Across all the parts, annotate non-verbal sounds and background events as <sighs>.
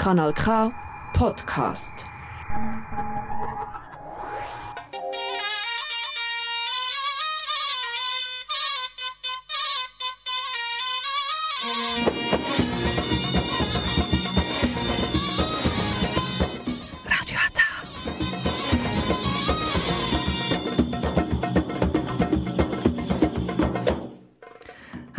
Kanal K Podcast.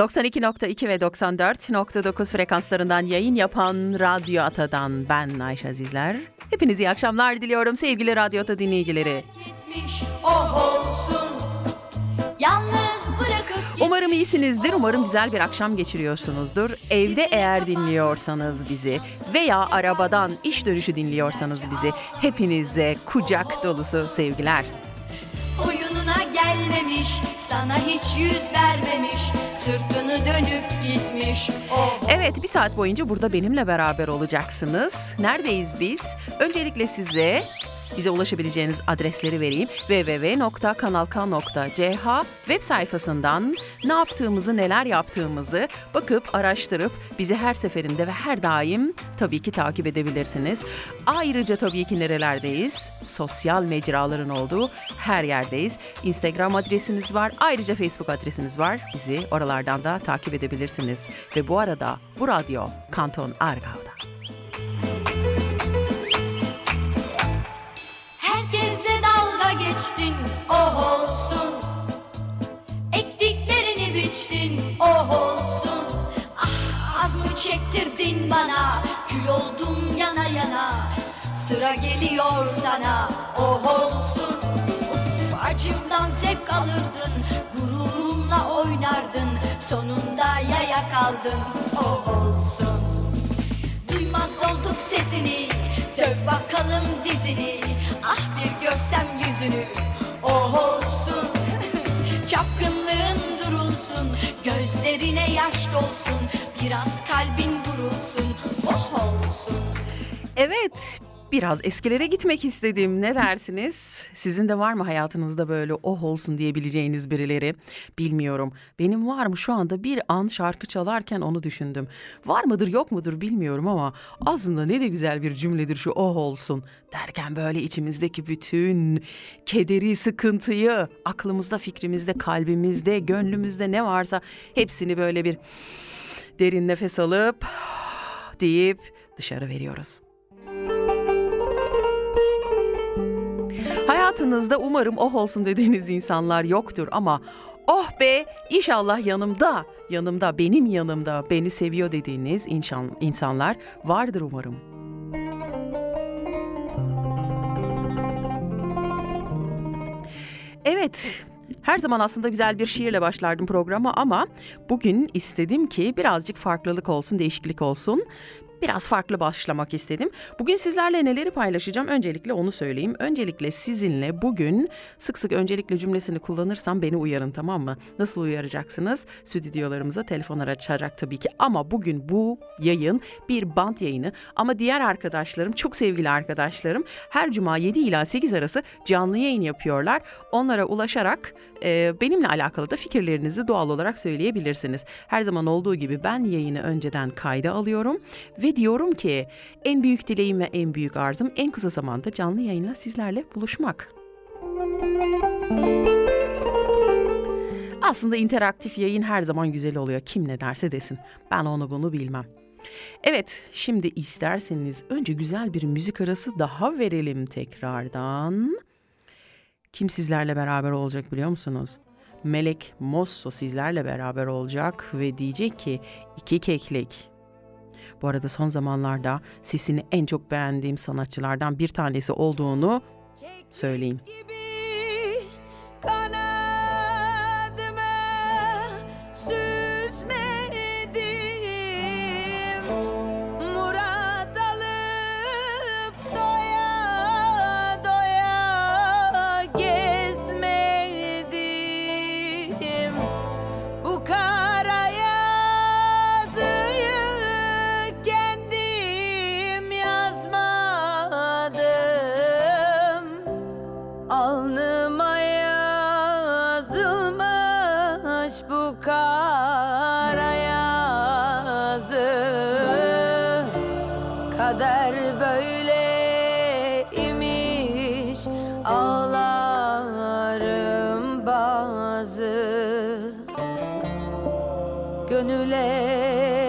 ...92.2 ve 94.9 frekanslarından yayın yapan Radyo Ata'dan ben Ayşe Azizler. Hepinize iyi akşamlar diliyorum sevgili Radyo Ata dinleyicileri. gitmiş olsun Yalnız bırakıp Umarım iyisinizdir, umarım güzel bir akşam geçiriyorsunuzdur. Evde eğer dinliyorsanız bizi veya arabadan iş dönüşü dinliyorsanız bizi... ...hepinize kucak dolusu sevgiler. Oyununa gelmemiş Sana hiç yüz vermemiş Sırtını dönüp gitmiş oh Evet bir saat boyunca burada benimle beraber olacaksınız. Neredeyiz biz? Öncelikle size bize ulaşabileceğiniz adresleri vereyim. www.kanalk.ch web sayfasından ne yaptığımızı, neler yaptığımızı bakıp araştırıp bizi her seferinde ve her daim tabii ki takip edebilirsiniz. Ayrıca tabii ki nerelerdeyiz? Sosyal mecraların olduğu her yerdeyiz. Instagram adresimiz var. Ayrıca Facebook adresimiz var. Bizi oralardan da takip edebilirsiniz. Ve bu arada bu radyo Kanton Argav'da. Geçtin oh olsun. Ektiklerini biçtin oh olsun. Ah az mı çektirdin bana? Kül oldum yana yana. Sıra geliyor sana oh olsun. Uf acımdan zevk alırdın Gururumla oynardın. Sonunda yaya kaldın oh olsun Duymaz olduk sesini. Döv bakalım dizini. Ah bir görsem yüzünü. Oh olsun. <laughs> Çapkınlığın durulsun. Gözlerine yaş dolsun. Biraz kalbin vurulsun. Oh olsun. Evet, biraz eskilere gitmek istedim. Ne dersiniz? Sizin de var mı hayatınızda böyle oh olsun diyebileceğiniz birileri? Bilmiyorum. Benim var mı şu anda bir an şarkı çalarken onu düşündüm. Var mıdır yok mudur bilmiyorum ama aslında ne de güzel bir cümledir şu oh olsun derken böyle içimizdeki bütün kederi, sıkıntıyı aklımızda, fikrimizde, kalbimizde, gönlümüzde ne varsa hepsini böyle bir derin nefes alıp <sighs> deyip dışarı veriyoruz. Hayatınızda umarım oh olsun dediğiniz insanlar yoktur ama oh be inşallah yanımda, yanımda, benim yanımda beni seviyor dediğiniz insan, insanlar vardır umarım. Evet, her zaman aslında güzel bir şiirle başlardım programa ama bugün istedim ki birazcık farklılık olsun, değişiklik olsun. Biraz farklı başlamak istedim. Bugün sizlerle neleri paylaşacağım? Öncelikle onu söyleyeyim. Öncelikle sizinle bugün sık sık öncelikle cümlesini kullanırsam beni uyarın tamam mı? Nasıl uyaracaksınız? Stüdyolarımıza telefonlar açarak tabii ki. Ama bugün bu yayın bir band yayını. Ama diğer arkadaşlarım, çok sevgili arkadaşlarım her cuma 7 ila 8 arası canlı yayın yapıyorlar. Onlara ulaşarak e, benimle alakalı da fikirlerinizi doğal olarak söyleyebilirsiniz. Her zaman olduğu gibi ben yayını önceden kayda alıyorum ve diyorum ki en büyük dileğim ve en büyük arzum en kısa zamanda canlı yayınla sizlerle buluşmak. Aslında interaktif yayın her zaman güzel oluyor. Kim ne derse desin. Ben onu bunu bilmem. Evet, şimdi isterseniz önce güzel bir müzik arası daha verelim tekrardan. Kim sizlerle beraber olacak biliyor musunuz? Melek Mosso sizlerle beraber olacak ve diyecek ki iki keklik. Bu arada son zamanlarda sesini en çok beğendiğim sanatçılardan bir tanesi olduğunu söyleyeyim. gibi kanadıma Gönüle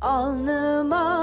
Alnıma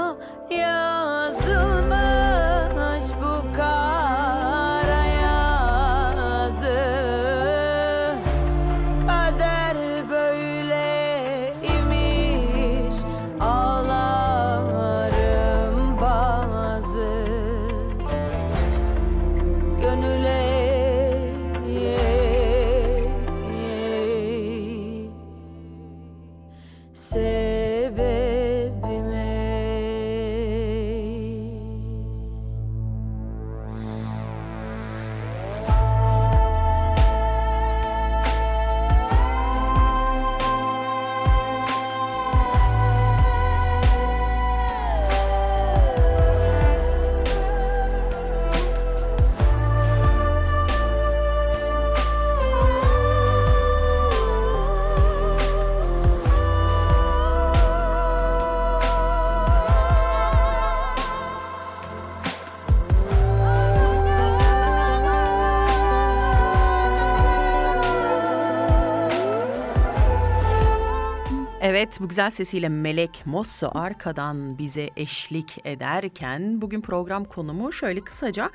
Bu güzel sesiyle Melek Mosso arkadan bize eşlik ederken bugün program konumu şöyle kısaca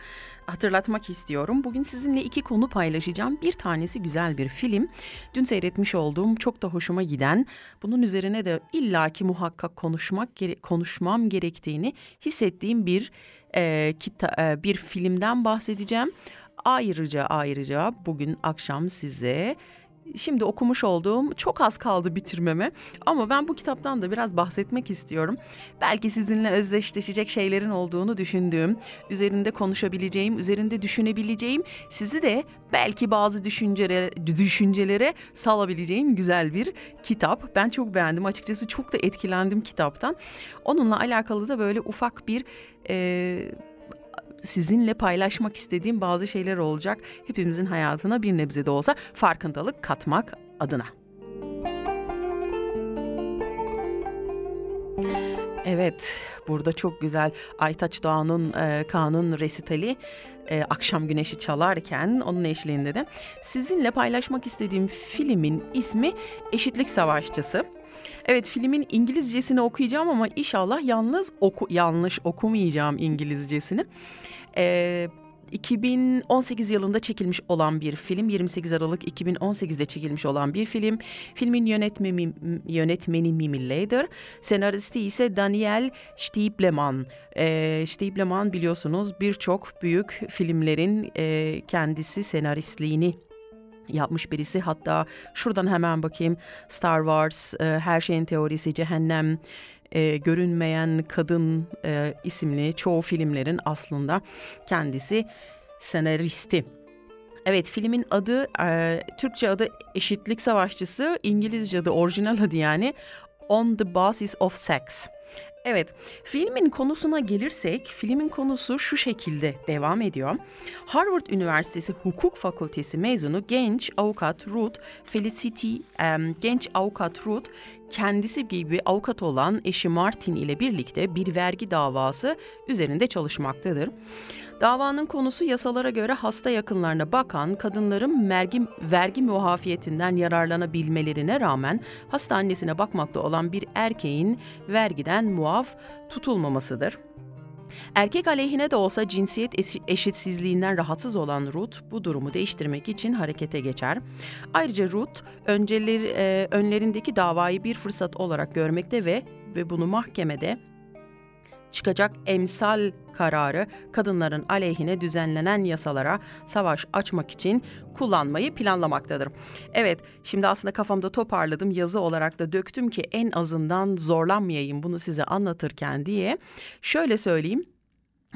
hatırlatmak istiyorum. Bugün sizinle iki konu paylaşacağım. Bir tanesi güzel bir film. Dün seyretmiş olduğum çok da hoşuma giden bunun üzerine de illaki muhakkak konuşmak konuşmam gerektiğini hissettiğim bir e, kita, e, bir filmden bahsedeceğim. Ayrıca ayrıca bugün akşam size şimdi okumuş olduğum çok az kaldı bitirmeme ama ben bu kitaptan da biraz bahsetmek istiyorum. Belki sizinle özdeşleşecek şeylerin olduğunu düşündüğüm, üzerinde konuşabileceğim, üzerinde düşünebileceğim, sizi de belki bazı düşüncelere, düşüncelere salabileceğim güzel bir kitap. Ben çok beğendim açıkçası çok da etkilendim kitaptan. Onunla alakalı da böyle ufak bir... E, sizinle paylaşmak istediğim bazı şeyler olacak. Hepimizin hayatına bir nebze de olsa farkındalık katmak adına. Evet, burada çok güzel Aytaç Doğan'ın e, Kanun resitali e, akşam güneşi çalarken onun eşliğinde de sizinle paylaşmak istediğim filmin ismi Eşitlik Savaşçısı. Evet filmin İngilizcesini okuyacağım ama inşallah yalnız oku, yanlış okumayacağım İngilizcesini. Ee, 2018 yılında çekilmiş olan bir film. 28 Aralık 2018'de çekilmiş olan bir film. Filmin yönetmeni, yönetmeni Mimi Leder. Senaristi ise Daniel Stiebleman. E, Stiebleman biliyorsunuz birçok büyük filmlerin e, kendisi senaristliğini yapmış birisi. Hatta şuradan hemen bakayım Star Wars, e, Her Şeyin Teorisi, Cehennem, e, Görünmeyen Kadın e, isimli çoğu filmlerin aslında kendisi senaristi. Evet filmin adı e, Türkçe adı Eşitlik Savaşçısı, İngilizce adı orijinal adı yani On the Basis of Sex. Evet, filmin konusuna gelirsek, filmin konusu şu şekilde devam ediyor. Harvard Üniversitesi Hukuk Fakültesi mezunu genç avukat Ruth Felicity, um, genç avukat Ruth kendisi gibi avukat olan eşi Martin ile birlikte bir vergi davası üzerinde çalışmaktadır. Davanın konusu yasalara göre hasta yakınlarına bakan kadınların vergi, vergi muafiyetinden yararlanabilmelerine rağmen hasta annesine bakmakta olan bir erkeğin vergiden muaf tutulmamasıdır. Erkek aleyhine de olsa cinsiyet eşitsizliğinden rahatsız olan Ruth bu durumu değiştirmek için harekete geçer. Ayrıca Ruth önceleri, e, önlerindeki davayı bir fırsat olarak görmekte ve ve bunu mahkemede çıkacak emsal kararı kadınların aleyhine düzenlenen yasalara savaş açmak için kullanmayı planlamaktadır. Evet, şimdi aslında kafamda toparladım, yazı olarak da döktüm ki en azından zorlanmayayım bunu size anlatırken diye. Şöyle söyleyeyim,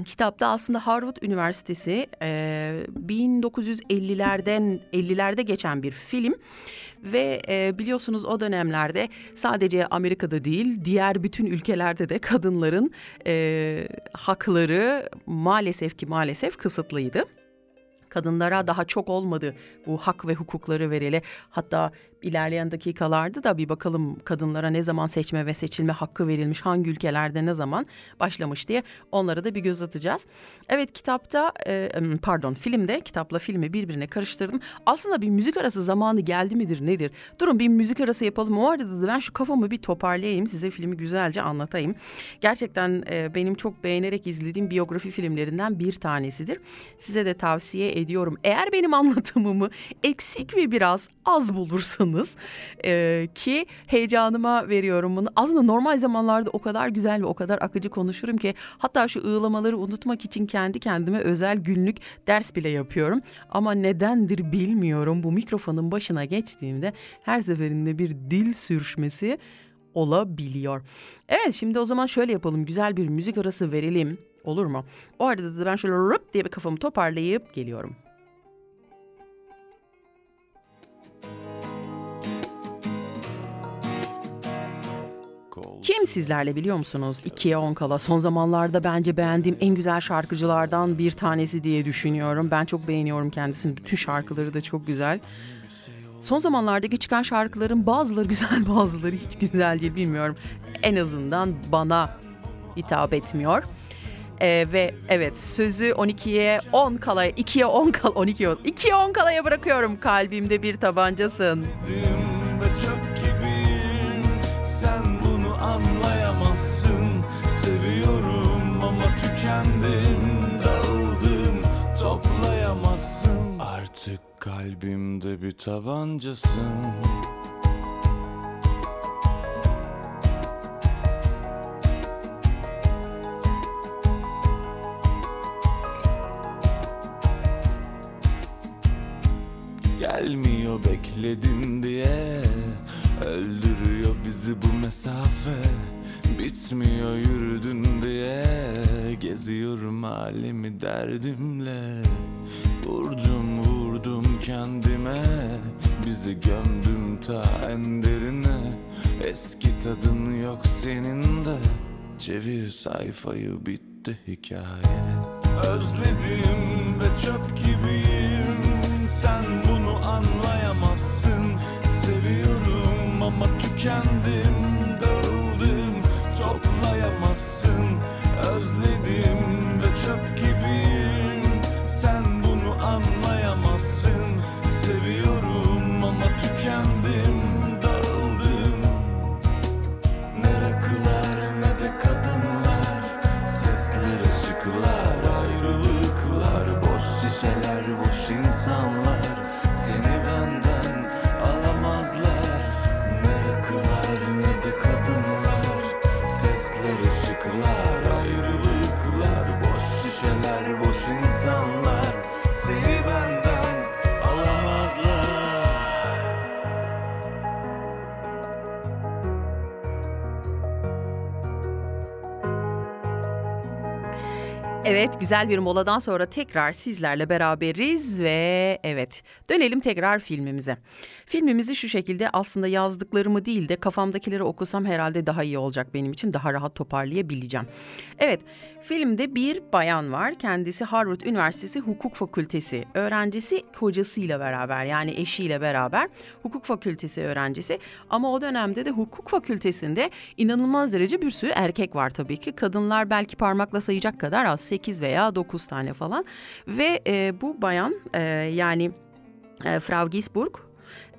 Kitapta aslında Harvard Üniversitesi e, 1950'lerden 50'lerde geçen bir film ve e, biliyorsunuz o dönemlerde sadece Amerika'da değil diğer bütün ülkelerde de kadınların e, hakları maalesef ki maalesef kısıtlıydı kadınlara daha çok olmadı bu hak ve hukukları verili. Hatta ilerleyen dakikalarda da bir bakalım kadınlara ne zaman seçme ve seçilme hakkı verilmiş, hangi ülkelerde ne zaman başlamış diye onlara da bir göz atacağız. Evet kitapta e, pardon filmde kitapla filmi birbirine karıştırdım. Aslında bir müzik arası zamanı geldi midir nedir? Durun bir müzik arası yapalım. O arada da ben şu kafamı bir toparlayayım size filmi güzelce anlatayım. Gerçekten e, benim çok beğenerek izlediğim biyografi filmlerinden bir tanesidir. Size de tavsiye ediyorum. Eğer benim <laughs> anlatımımı eksik ve biraz az bulursanız e, ki heyecanıma veriyorum bunu. Aslında normal zamanlarda o kadar güzel ve o kadar akıcı konuşurum ki hatta şu ığlamaları unutmak için kendi kendime özel günlük ders bile yapıyorum. Ama nedendir bilmiyorum bu mikrofonun başına geçtiğimde her seferinde bir dil sürüşmesi olabiliyor. Evet şimdi o zaman şöyle yapalım güzel bir müzik arası verelim olur mu? O arada da ben şöyle rıp diye bir kafamı toparlayıp geliyorum. Kim sizlerle biliyor musunuz? İkiye on kala son zamanlarda bence beğendiğim en güzel şarkıcılardan bir tanesi diye düşünüyorum. Ben çok beğeniyorum kendisini. Bütün şarkıları da çok güzel. Son zamanlardaki çıkan şarkıların bazıları güzel <laughs> bazıları hiç güzel değil bilmiyorum. En azından bana hitap etmiyor. Ee, ve evet sözü 12'ye 10 kalaya 2'ye 10 kal 12'ye 10 2'ye 10 kalaya bırakıyorum kalbimde bir tabancasın. Sen kalbimde bir tabancasın. Gelmiyor bekledim diye Öldürüyor bizi bu mesafe. Bitmiyor yürüdün diye Geziyorum halimi derdimle. Vurdum kendime Bizi gömdüm ta en derine. Eski tadın yok senin de Çevir sayfayı bitti hikaye. Özledim ve çöp gibiyim Sen bunu anlayamazsın. Seviyorum ama tükendim Dağıldım toplayamazsın. Özledim güzel bir moladan sonra tekrar sizlerle beraberiz ve evet dönelim tekrar filmimize. Filmimizi şu şekilde aslında yazdıklarımı değil de kafamdakileri okusam herhalde daha iyi olacak benim için daha rahat toparlayabileceğim. Evet filmde bir bayan var kendisi Harvard Üniversitesi Hukuk Fakültesi öğrencisi kocasıyla beraber yani eşiyle beraber hukuk fakültesi öğrencisi ama o dönemde de hukuk fakültesinde inanılmaz derece bir sürü erkek var tabii ki kadınlar belki parmakla sayacak kadar az 8 veya 9 tane falan ve e, bu bayan e, yani e, Frau Gisburg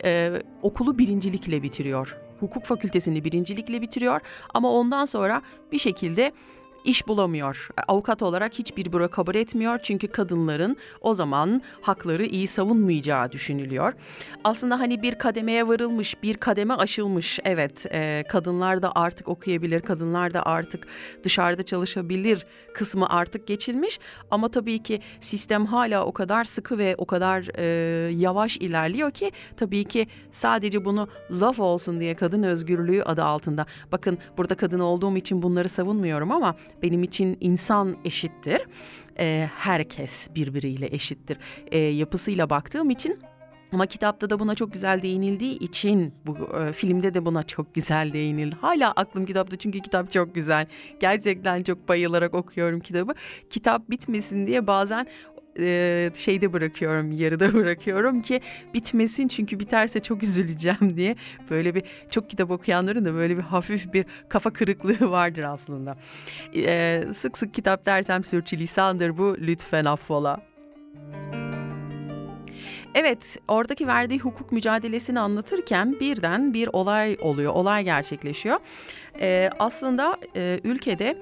e, okulu birincilikle bitiriyor. Hukuk fakültesini birincilikle bitiriyor ama ondan sonra bir şekilde iş bulamıyor. Avukat olarak hiçbir büro kabul etmiyor çünkü kadınların o zaman hakları iyi savunmayacağı düşünülüyor. Aslında hani bir kademeye varılmış, bir kademe aşılmış. Evet, e, kadınlar da artık okuyabilir, kadınlar da artık dışarıda çalışabilir kısmı artık geçilmiş. Ama tabii ki sistem hala o kadar sıkı ve o kadar e, yavaş ilerliyor ki tabii ki sadece bunu laf olsun diye kadın özgürlüğü adı altında. Bakın burada kadın olduğum için bunları savunmuyorum ama benim için insan eşittir. E, herkes birbiriyle eşittir. E, yapısıyla baktığım için ama kitapta da buna çok güzel değinildiği için bu e, filmde de buna çok güzel değinildi. Hala aklım kitapta çünkü kitap çok güzel. Gerçekten çok bayılarak okuyorum kitabı. Kitap bitmesin diye bazen şeyde bırakıyorum, yarıda <laughs> bırakıyorum ki bitmesin çünkü biterse çok üzüleceğim <laughs> diye. Böyle bir çok kitap okuyanların da böyle bir hafif bir kafa kırıklığı <laughs> vardır aslında. Sık sık kitap dersem sürçülisandır bu lütfen affola. Evet, oradaki verdiği hukuk mücadelesini anlatırken birden bir olay oluyor, olay gerçekleşiyor. Ee, aslında e, ülkede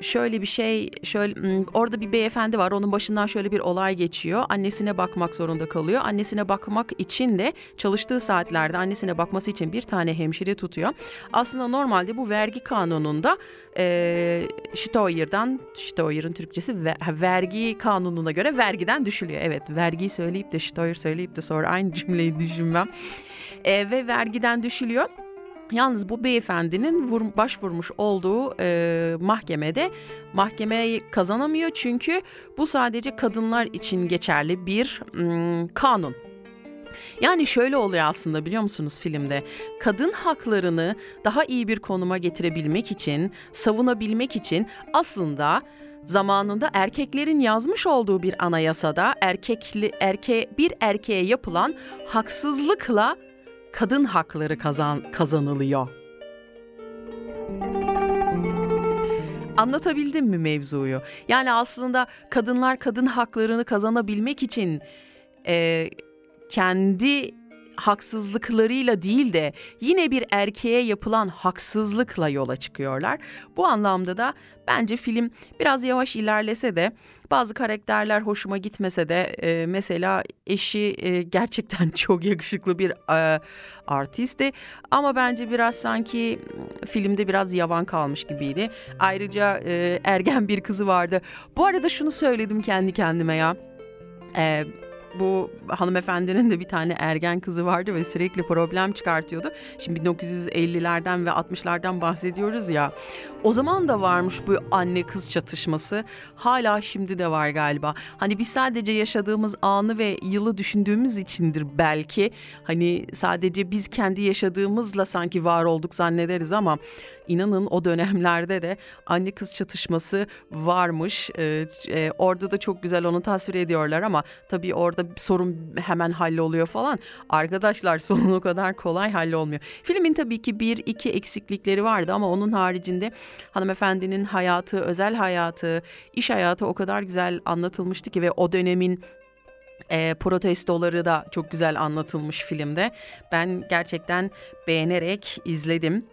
şöyle bir şey, şöyle orada bir beyefendi var. Onun başından şöyle bir olay geçiyor. Annesine bakmak zorunda kalıyor. Annesine bakmak için de çalıştığı saatlerde annesine bakması için bir tane hemşire tutuyor. Aslında normalde bu vergi kanununda e, Steuer'dan, Steuer'ın Türkçesi ve, vergi kanununa göre vergiden düşülüyor. Evet, vergiyi söyleyip de Steuer söyleyip de sonra aynı cümleyi düşünmem. E, ve vergiden düşülüyor. Yalnız bu beyefendinin vur, başvurmuş olduğu e, mahkemede mahkemeyi kazanamıyor çünkü bu sadece kadınlar için geçerli bir mm, kanun. Yani şöyle oluyor aslında biliyor musunuz filmde? Kadın haklarını daha iyi bir konuma getirebilmek için, savunabilmek için aslında zamanında erkeklerin yazmış olduğu bir anayasada erkekli erke bir erkeğe yapılan haksızlıkla kadın hakları kazan, kazanılıyor. Anlatabildim mi mevzuyu? Yani aslında kadınlar kadın haklarını kazanabilmek için e, kendi haksızlıklarıyla değil de yine bir erkeğe yapılan haksızlıkla yola çıkıyorlar. Bu anlamda da bence film biraz yavaş ilerlese de bazı karakterler hoşuma gitmese de e, mesela eşi e, gerçekten <laughs> çok yakışıklı bir e, artistti ama bence biraz sanki filmde biraz yavan kalmış gibiydi. Ayrıca e, ergen bir kızı vardı. Bu arada şunu söyledim kendi kendime ya. E, bu hanımefendinin de bir tane ergen kızı vardı ve sürekli problem çıkartıyordu. Şimdi 1950'lerden ve 60'lardan bahsediyoruz ya. O zaman da varmış bu anne kız çatışması. Hala şimdi de var galiba. Hani biz sadece yaşadığımız anı ve yılı düşündüğümüz içindir belki. Hani sadece biz kendi yaşadığımızla sanki var olduk zannederiz ama inanın o dönemlerde de anne kız çatışması varmış. Ee, e, orada da çok güzel onu tasvir ediyorlar ama tabii orada sorun hemen halloluyor falan. Arkadaşlar <laughs> sorun o kadar kolay hallolmuyor. Filmin tabii ki bir iki eksiklikleri vardı ama onun haricinde hanımefendinin hayatı, özel hayatı, iş hayatı o kadar güzel anlatılmıştı ki ve o dönemin e, protestoları da çok güzel anlatılmış filmde. Ben gerçekten beğenerek izledim.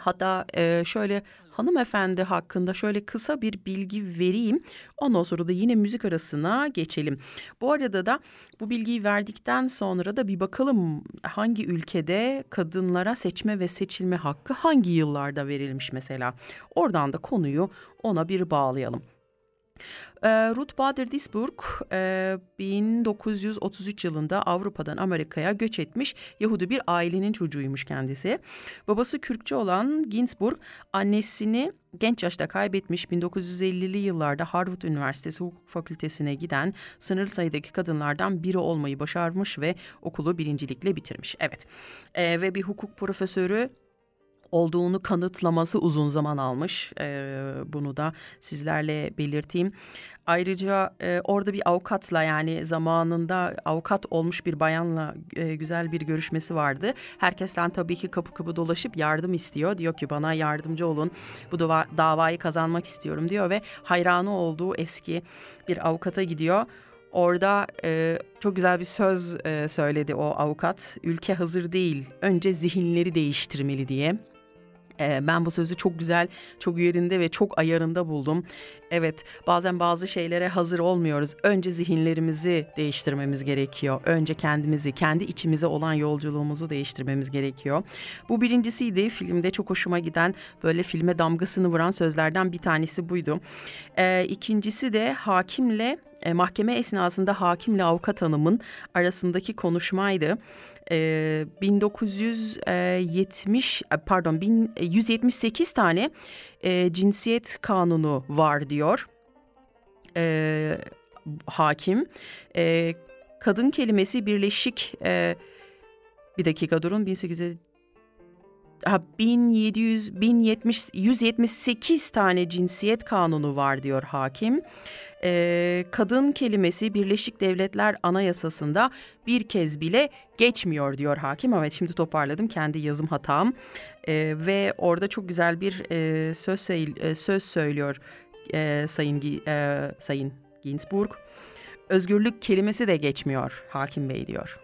Hatta e, şöyle hanımefendi hakkında şöyle kısa bir bilgi vereyim. Ondan sonra da yine müzik arasına geçelim. Bu arada da bu bilgiyi verdikten sonra da bir bakalım hangi ülkede kadınlara seçme ve seçilme hakkı hangi yıllarda verilmiş mesela. Oradan da konuyu ona bir bağlayalım. Ee, Ruth Bader Ginsburg e, 1933 yılında Avrupa'dan Amerika'ya göç etmiş Yahudi bir ailenin çocuğuymuş kendisi. Babası Kürkçe olan Ginsburg annesini genç yaşta kaybetmiş 1950'li yıllarda Harvard Üniversitesi Hukuk Fakültesine giden sınırlı sayıdaki kadınlardan biri olmayı başarmış ve okulu birincilikle bitirmiş. Evet Ee, ve bir hukuk profesörü olduğunu kanıtlaması uzun zaman almış. Ee, bunu da sizlerle belirteyim. Ayrıca e, orada bir avukatla yani zamanında avukat olmuş bir bayanla e, güzel bir görüşmesi vardı. Herkesten tabii ki kapı kapı dolaşıp yardım istiyor. Diyor ki bana yardımcı olun bu dava, davayı kazanmak istiyorum diyor ve hayranı olduğu eski bir avukata gidiyor. Orada e, çok güzel bir söz e, söyledi o avukat. Ülke hazır değil, önce zihinleri değiştirmeli diye. E, ben bu sözü çok güzel, çok yerinde ve çok ayarında buldum. Evet, bazen bazı şeylere hazır olmuyoruz. Önce zihinlerimizi değiştirmemiz gerekiyor. Önce kendimizi, kendi içimize olan yolculuğumuzu değiştirmemiz gerekiyor. Bu birincisiydi. Filmde çok hoşuma giden, böyle filme damgasını vuran sözlerden bir tanesi buydu. E, ikincisi de hakimle e, mahkeme esnasında hakimle avukat hanımın arasındaki konuşmaydı. E, 1970 e, pardon 1178 tane e, cinsiyet kanunu var diyor e, hakim. E, kadın kelimesi birleşik e, bir dakika durun 1800 ha, 1700 1070 178 tane cinsiyet kanunu var diyor hakim. Ee, kadın kelimesi Birleşik Devletler Anayasası'nda bir kez bile geçmiyor diyor hakim. Evet şimdi toparladım kendi yazım hatam Ee, ve orada çok güzel bir e, söz söy- söz söylüyor e, Sayın e, Sayın Ginsburg. Özgürlük kelimesi de geçmiyor hakim bey diyor.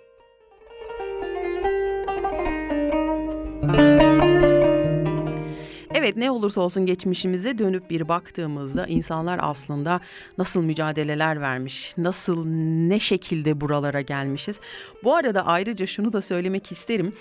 Evet ne olursa olsun geçmişimize dönüp bir baktığımızda insanlar aslında nasıl mücadeleler vermiş, nasıl ne şekilde buralara gelmişiz. Bu arada ayrıca şunu da söylemek isterim.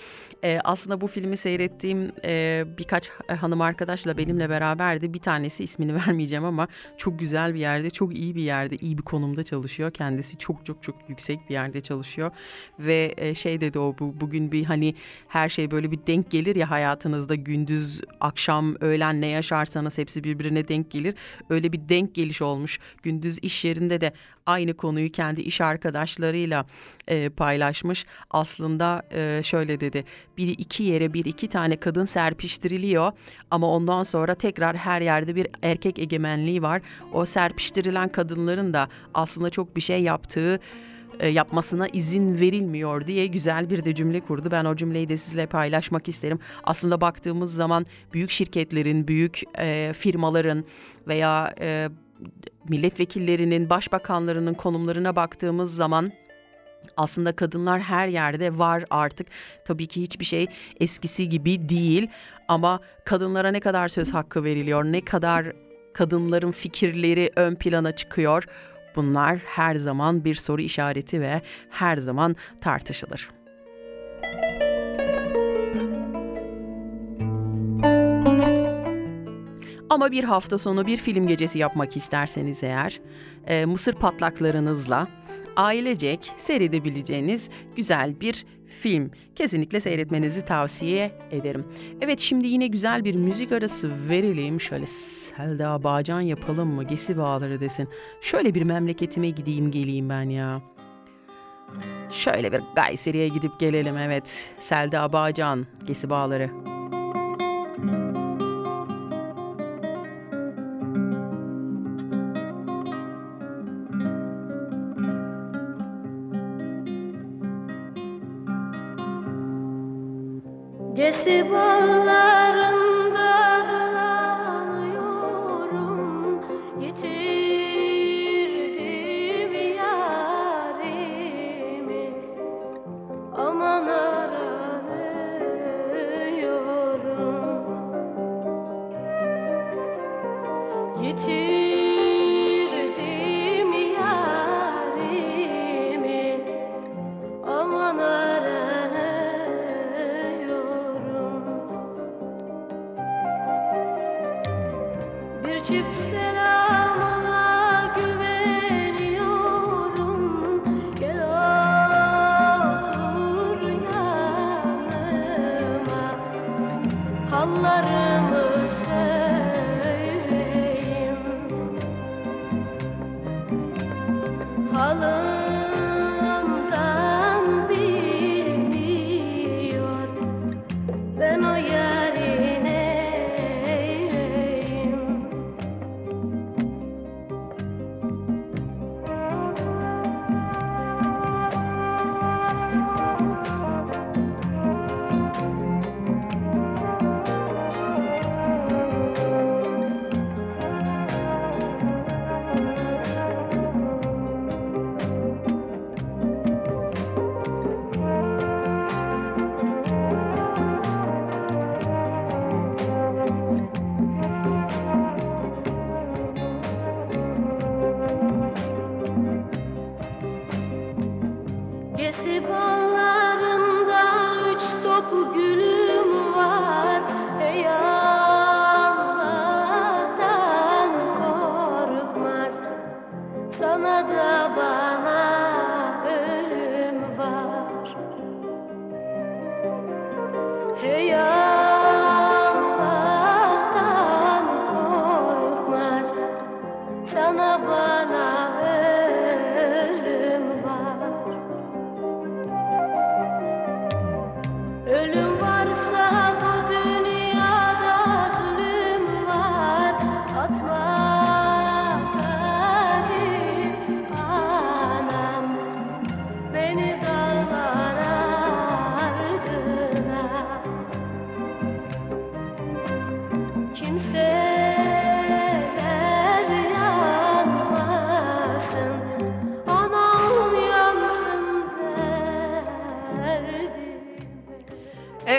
Ee, aslında bu filmi seyrettiğim e, birkaç hanım arkadaşla benimle beraberdi. Bir tanesi ismini <laughs> vermeyeceğim ama çok güzel bir yerde, çok iyi bir yerde, iyi bir konumda çalışıyor. Kendisi çok çok çok yüksek bir yerde çalışıyor. Ve e, şey dedi o bu, bugün bir hani her şey böyle bir denk gelir ya hayatınızda gündüz, akşam, öğlen ne yaşarsanız hepsi birbirine denk gelir. Öyle bir denk geliş olmuş. Gündüz iş yerinde de aynı konuyu kendi iş arkadaşlarıyla e, paylaşmış. Aslında e, şöyle dedi. Bir iki yere bir iki tane kadın serpiştiriliyor ama ondan sonra tekrar her yerde bir erkek egemenliği var. O serpiştirilen kadınların da aslında çok bir şey yaptığı e, yapmasına izin verilmiyor diye güzel bir de cümle kurdu. Ben o cümleyi de sizle paylaşmak isterim. Aslında baktığımız zaman büyük şirketlerin, büyük e, firmaların veya e, milletvekillerinin, başbakanlarının konumlarına baktığımız zaman aslında kadınlar her yerde var artık. Tabii ki hiçbir şey eskisi gibi değil ama kadınlara ne kadar söz hakkı veriliyor, ne kadar kadınların fikirleri ön plana çıkıyor. Bunlar her zaman bir soru işareti ve her zaman tartışılır. Ama bir hafta sonu bir film gecesi yapmak isterseniz eğer, e, mısır patlaklarınızla ailecek seyredebileceğiniz güzel bir film. Kesinlikle seyretmenizi tavsiye ederim. Evet şimdi yine güzel bir müzik arası verelim. Şöyle Selda Bağcan yapalım mı? Gesi bağları desin. Şöyle bir memleketime gideyim geleyim ben ya. Şöyle bir Gayseri'ye gidip gelelim evet. Selda Bağcan, Gesi Bağları. Gesi bağlarında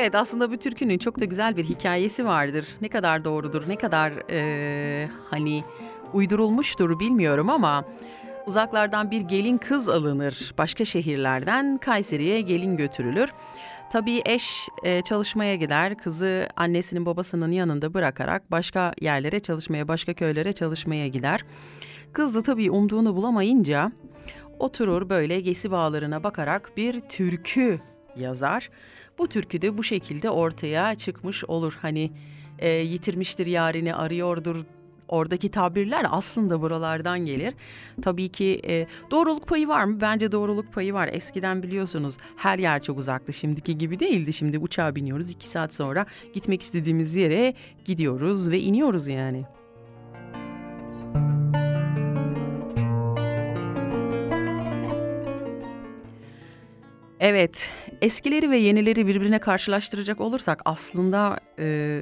Evet aslında bu türkünün çok da güzel bir hikayesi vardır. Ne kadar doğrudur, ne kadar eee, hani uydurulmuştur bilmiyorum ama uzaklardan bir gelin kız alınır. Başka şehirlerden Kayseri'ye gelin götürülür. Tabii eş e, çalışmaya gider, kızı annesinin babasının yanında bırakarak başka yerlere çalışmaya, başka köylere çalışmaya gider. Kız da tabii umduğunu bulamayınca oturur böyle gesi bağlarına bakarak bir türkü yazar. Bu türkü de bu şekilde ortaya çıkmış olur. Hani e, yitirmiştir yarini arıyordur. Oradaki tabirler aslında buralardan gelir. Tabii ki e, doğruluk payı var mı? Bence doğruluk payı var. Eskiden biliyorsunuz her yer çok uzaktı. Şimdiki gibi değildi. Şimdi uçağa biniyoruz. iki saat sonra gitmek istediğimiz yere gidiyoruz ve iniyoruz yani. Evet, eskileri ve yenileri birbirine karşılaştıracak olursak aslında e,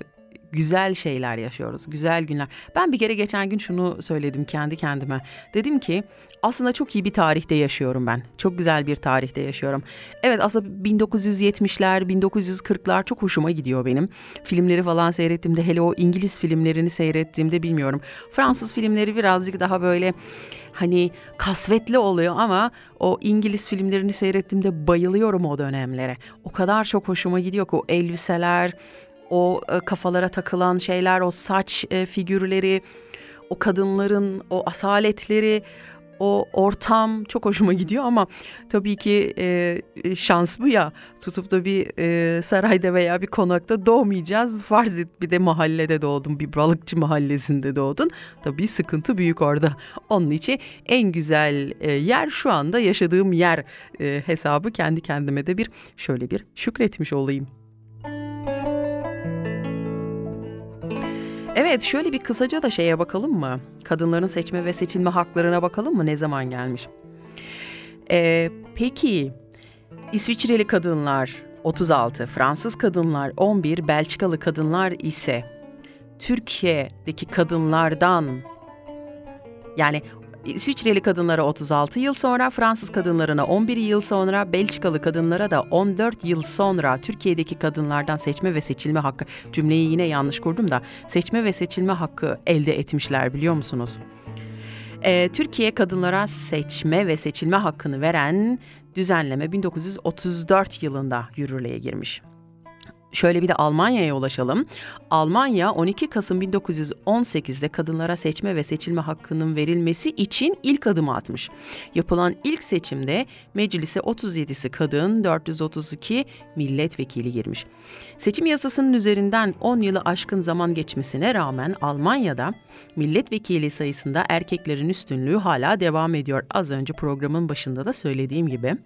güzel şeyler yaşıyoruz, güzel günler. Ben bir kere geçen gün şunu söyledim kendi kendime. Dedim ki aslında çok iyi bir tarihte yaşıyorum ben. Çok güzel bir tarihte yaşıyorum. Evet aslında 1970'ler, 1940'lar çok hoşuma gidiyor benim. Filmleri falan seyrettiğimde hele o İngiliz filmlerini seyrettiğimde bilmiyorum. Fransız filmleri birazcık daha böyle hani kasvetli oluyor ama o İngiliz filmlerini seyrettiğimde bayılıyorum o dönemlere. O kadar çok hoşuma gidiyor ki o elbiseler, o e, kafalara takılan şeyler, o saç e, figürleri, o kadınların o asaletleri, o ortam çok hoşuma gidiyor ama tabii ki e, şans bu ya tutup da bir sarayda veya bir konakta doğmayacağız. Farz et bir de mahallede doğdun bir balıkçı mahallesinde doğdun. Tabii sıkıntı büyük orada. Onun için en güzel yer şu anda yaşadığım yer hesabı kendi kendime de bir şöyle bir şükretmiş olayım. Evet şöyle bir kısaca da şeye bakalım mı? Kadınların seçme ve seçilme haklarına bakalım mı? Ne zaman gelmiş? Ee, peki İsviçreli kadınlar 36, Fransız kadınlar 11, Belçikalı kadınlar ise Türkiye'deki kadınlardan yani İsviçreli kadınlara 36 yıl sonra, Fransız kadınlarına 11 yıl sonra, Belçikalı kadınlara da 14 yıl sonra Türkiye'deki kadınlardan seçme ve seçilme hakkı, cümleyi yine yanlış kurdum da, seçme ve seçilme hakkı elde etmişler biliyor musunuz? Ee, Türkiye kadınlara seçme ve seçilme hakkını veren düzenleme 1934 yılında yürürlüğe girmiş. Şöyle bir de Almanya'ya ulaşalım. Almanya 12 Kasım 1918'de kadınlara seçme ve seçilme hakkının verilmesi için ilk adımı atmış. Yapılan ilk seçimde meclise 37'si kadın, 432 milletvekili girmiş. Seçim yasasının üzerinden 10 yılı aşkın zaman geçmesine rağmen Almanya'da milletvekili sayısında erkeklerin üstünlüğü hala devam ediyor. Az önce programın başında da söylediğim gibi.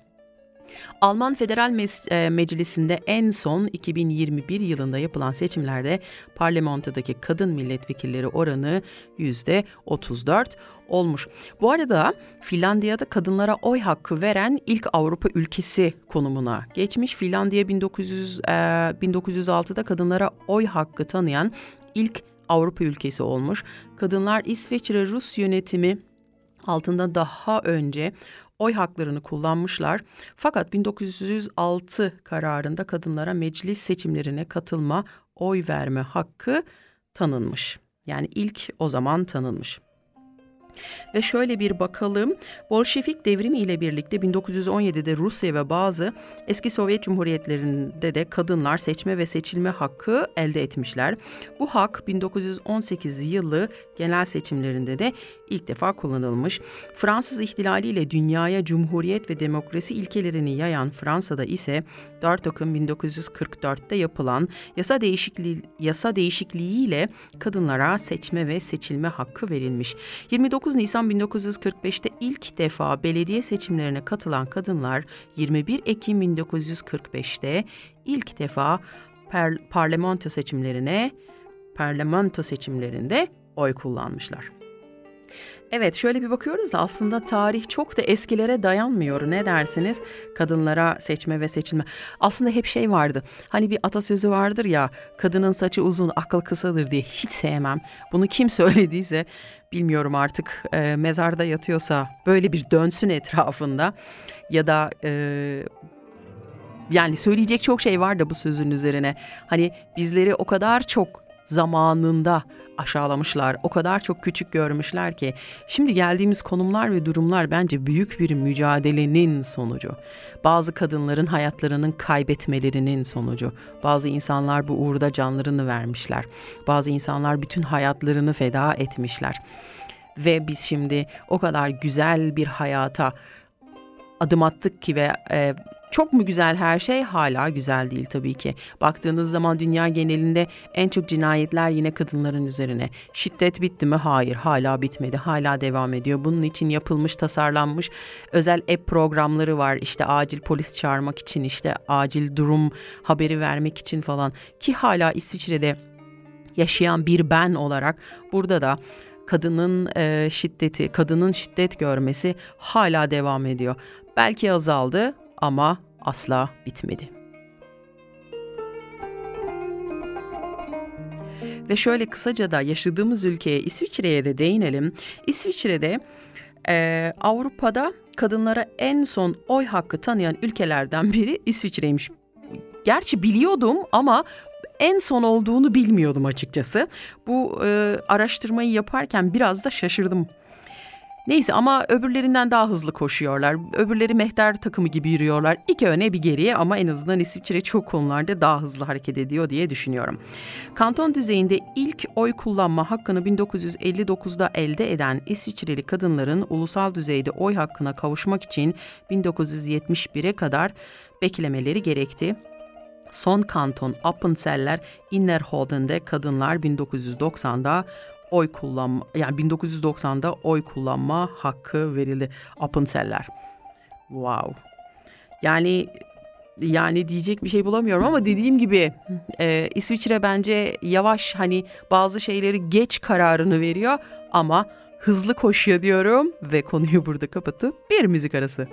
Alman Federal Mes- e, Meclisi'nde en son 2021 yılında yapılan seçimlerde parlamentodaki kadın milletvekilleri oranı %34 olmuş. Bu arada Finlandiya'da kadınlara oy hakkı veren ilk Avrupa ülkesi konumuna geçmiş. Finlandiya 1900 e, 1906'da kadınlara oy hakkı tanıyan ilk Avrupa ülkesi olmuş. Kadınlar İsveç Rus yönetimi altında daha önce oy haklarını kullanmışlar. Fakat 1906 kararında kadınlara meclis seçimlerine katılma, oy verme hakkı tanınmış. Yani ilk o zaman tanınmış. Ve şöyle bir bakalım. Bolşevik devrimi ile birlikte 1917'de Rusya ve bazı eski Sovyet Cumhuriyetlerinde de kadınlar seçme ve seçilme hakkı elde etmişler. Bu hak 1918 yılı genel seçimlerinde de ilk defa kullanılmış. Fransız ihtilaliyle dünyaya cumhuriyet ve demokrasi ilkelerini yayan Fransa'da ise 4 Ekim 1944'te yapılan yasa değişikliği yasa değişikliğiyle kadınlara seçme ve seçilme hakkı verilmiş. 29 Nisan 1945'te ilk defa belediye seçimlerine katılan kadınlar 21 Ekim 1945'te ilk defa par- parlamento seçimlerine parlamento seçimlerinde oy kullanmışlar. Evet şöyle bir bakıyoruz da aslında tarih çok da eskilere dayanmıyor. Ne dersiniz? Kadınlara seçme ve seçilme. Aslında hep şey vardı. Hani bir atasözü vardır ya kadının saçı uzun akıl kısadır diye hiç sevmem. Bunu kim <laughs> söylediyse bilmiyorum artık e, mezarda yatıyorsa böyle bir dönsün etrafında ya da e, yani söyleyecek çok şey var da bu sözün üzerine. Hani bizleri o kadar çok zamanında aşağılamışlar, o kadar çok küçük görmüşler ki şimdi geldiğimiz konumlar ve durumlar bence büyük bir mücadelenin sonucu. Bazı kadınların hayatlarının kaybetmelerinin sonucu. Bazı insanlar bu uğurda canlarını vermişler. Bazı insanlar bütün hayatlarını feda etmişler. Ve biz şimdi o kadar güzel bir hayata adım attık ki ve e, çok mu güzel her şey? Hala güzel değil tabii ki. Baktığınız zaman dünya genelinde en çok cinayetler yine kadınların üzerine. Şiddet bitti mi? Hayır, hala bitmedi. Hala devam ediyor. Bunun için yapılmış, tasarlanmış özel app programları var. İşte acil polis çağırmak için, işte acil durum haberi vermek için falan ki hala İsviçre'de yaşayan bir ben olarak burada da kadının e, şiddeti, kadının şiddet görmesi hala devam ediyor. Belki azaldı ama asla bitmedi. Ve şöyle kısaca da yaşadığımız ülkeye İsviçre'ye de değinelim. İsviçre'de e, Avrupa'da kadınlara en son oy hakkı tanıyan ülkelerden biri İsviçre'ymiş. Gerçi biliyordum ama en son olduğunu bilmiyordum açıkçası. Bu e, araştırmayı yaparken biraz da şaşırdım. Neyse ama öbürlerinden daha hızlı koşuyorlar. Öbürleri mehter takımı gibi yürüyorlar. İki öne bir geriye ama en azından İsviçre çok konularda daha hızlı hareket ediyor diye düşünüyorum. Kanton düzeyinde ilk oy kullanma hakkını 1959'da elde eden İsviçreli kadınların ulusal düzeyde oy hakkına kavuşmak için 1971'e kadar beklemeleri gerekti. Son kanton Appenzeller Innerrhodden'de kadınlar 1990'da oy kullanma yani 1990'da oy kullanma hakkı verildi Appenzeller. Wow. Yani yani diyecek bir şey bulamıyorum ama dediğim gibi e, İsviçre bence yavaş hani bazı şeyleri geç kararını veriyor ama hızlı koşuyor diyorum ve konuyu burada kapatıp bir müzik arası.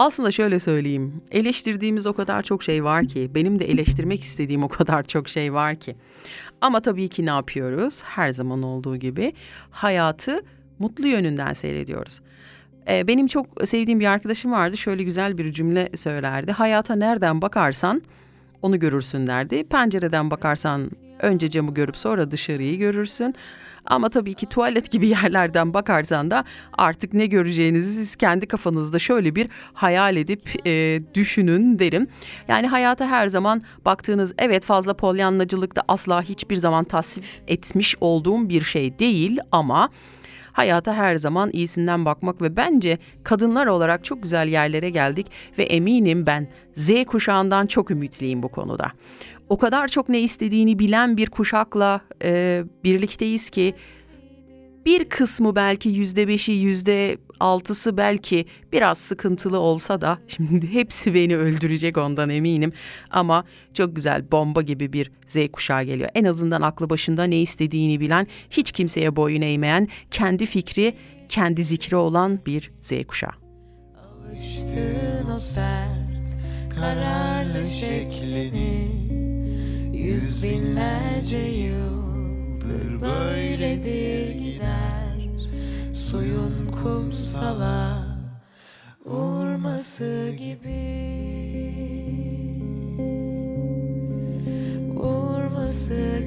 Aslında şöyle söyleyeyim. Eleştirdiğimiz o kadar çok şey var ki, benim de eleştirmek istediğim o kadar çok şey var ki. Ama tabii ki ne yapıyoruz? Her zaman olduğu gibi hayatı mutlu yönünden seyrediyoruz. Ee, benim çok sevdiğim bir arkadaşım vardı. Şöyle güzel bir cümle söylerdi. Hayata nereden bakarsan onu görürsün derdi. Pencereden bakarsan önce camı görüp sonra dışarıyı görürsün. Ama tabii ki tuvalet gibi <laughs> yerlerden bakarsan da artık ne göreceğinizi siz kendi kafanızda şöyle bir hayal edip e, düşünün derim. Yani hayata her zaman baktığınız evet fazla polyanlacılık da asla hiçbir zaman tasvip etmiş olduğum bir şey değil ama hayata her zaman iyisinden bakmak ve bence kadınlar olarak çok güzel yerlere geldik ve eminim ben Z kuşağından çok ümitliyim bu konuda. O kadar çok ne istediğini bilen bir kuşakla e, birlikteyiz ki bir kısmı belki yüzde beşi yüzde altısı belki biraz sıkıntılı olsa da <laughs> şimdi hepsi beni öldürecek ondan eminim ama çok güzel bomba gibi bir Z kuşağı geliyor. En azından aklı başında ne istediğini bilen, hiç kimseye boyun eğmeyen, kendi fikri, kendi zikri olan bir Z kuşağı. Alıştın o sert kararlı şeklini Yüz binlerce yıldır böyledir gider Suyun kumsala vurması gibi. Vurması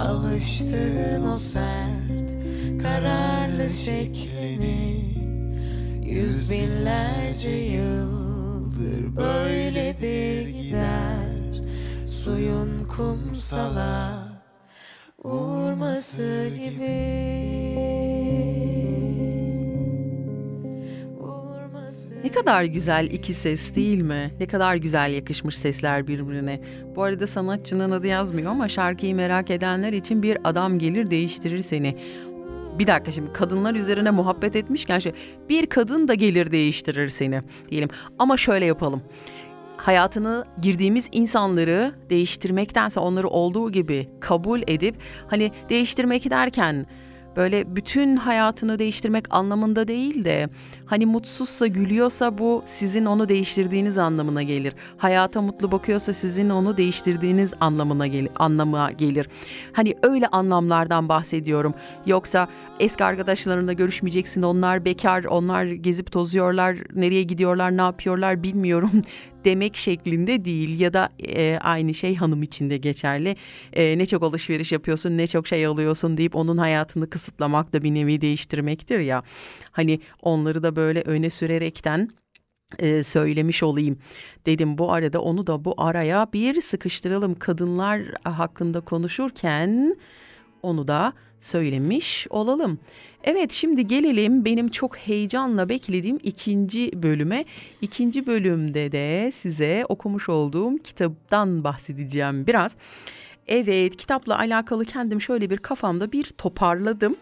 Alıştığın o sert kararlı şeklini Yüz binlerce yıldır böyledir gider. Suyun kumsala vurması gibi kadar güzel iki ses değil mi? Ne kadar güzel yakışmış sesler birbirine. Bu arada sanatçının adı yazmıyor ama şarkıyı merak edenler için bir adam gelir değiştirir seni. Bir dakika şimdi kadınlar üzerine muhabbet etmişken şey, bir kadın da gelir değiştirir seni diyelim. Ama şöyle yapalım. Hayatını girdiğimiz insanları değiştirmektense onları olduğu gibi kabul edip hani değiştirmek derken böyle bütün hayatını değiştirmek anlamında değil de hani mutsuzsa gülüyorsa bu sizin onu değiştirdiğiniz anlamına gelir. Hayata mutlu bakıyorsa sizin onu değiştirdiğiniz anlamına gelir, anlamına gelir. Hani öyle anlamlardan bahsediyorum. Yoksa eski arkadaşlarınla görüşmeyeceksin. Onlar bekar, onlar gezip tozuyorlar, nereye gidiyorlar, ne yapıyorlar bilmiyorum demek şeklinde değil ya da e, aynı şey hanım için de geçerli. E, ne çok alışveriş yapıyorsun, ne çok şey alıyorsun deyip onun hayatını kısıtlamak da bir nevi değiştirmektir ya. Hani onları da böyle öne sürerekten e, söylemiş olayım dedim bu arada onu da bu araya bir sıkıştıralım kadınlar hakkında konuşurken onu da söylemiş olalım. Evet şimdi gelelim benim çok heyecanla beklediğim ikinci bölüme. İkinci bölümde de size okumuş olduğum kitaptan bahsedeceğim biraz. Evet kitapla alakalı kendim şöyle bir kafamda bir toparladım.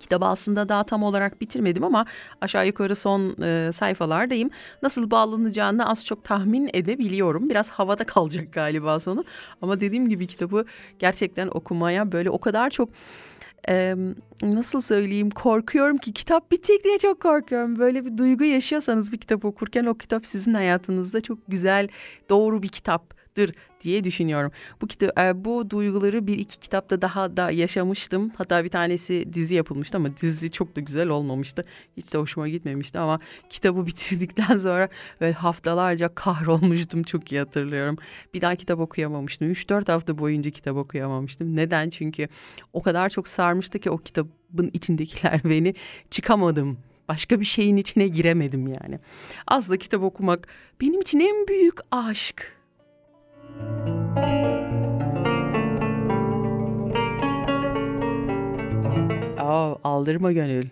Kitabı aslında daha tam olarak bitirmedim ama aşağı yukarı son e, sayfalardayım. Nasıl bağlanacağını az çok tahmin edebiliyorum. Biraz havada <laughs> kalacak galiba sonu. Ama dediğim gibi kitabı gerçekten okumaya böyle o kadar çok e, nasıl söyleyeyim korkuyorum ki kitap bitecek diye çok korkuyorum. Böyle bir duygu yaşıyorsanız bir kitap okurken o kitap sizin hayatınızda çok güzel doğru bir kitaptır diye düşünüyorum. Bu kitap e, bu duyguları bir iki kitapta daha da yaşamıştım. Hatta bir tanesi dizi yapılmıştı ama dizi çok da güzel olmamıştı. Hiç de hoşuma gitmemişti ama kitabı <laughs> bitirdikten sonra böyle haftalarca kahrolmuştum çok iyi hatırlıyorum. Bir daha kitap okuyamamıştım. 3-4 hafta boyunca kitap okuyamamıştım. Neden? Çünkü o kadar çok sarmıştı ki o kitabın içindekiler <laughs> beni çıkamadım başka bir şeyin içine giremedim yani. Aslında kitap okumak benim için en büyük aşk. Aa, aldırma gönül.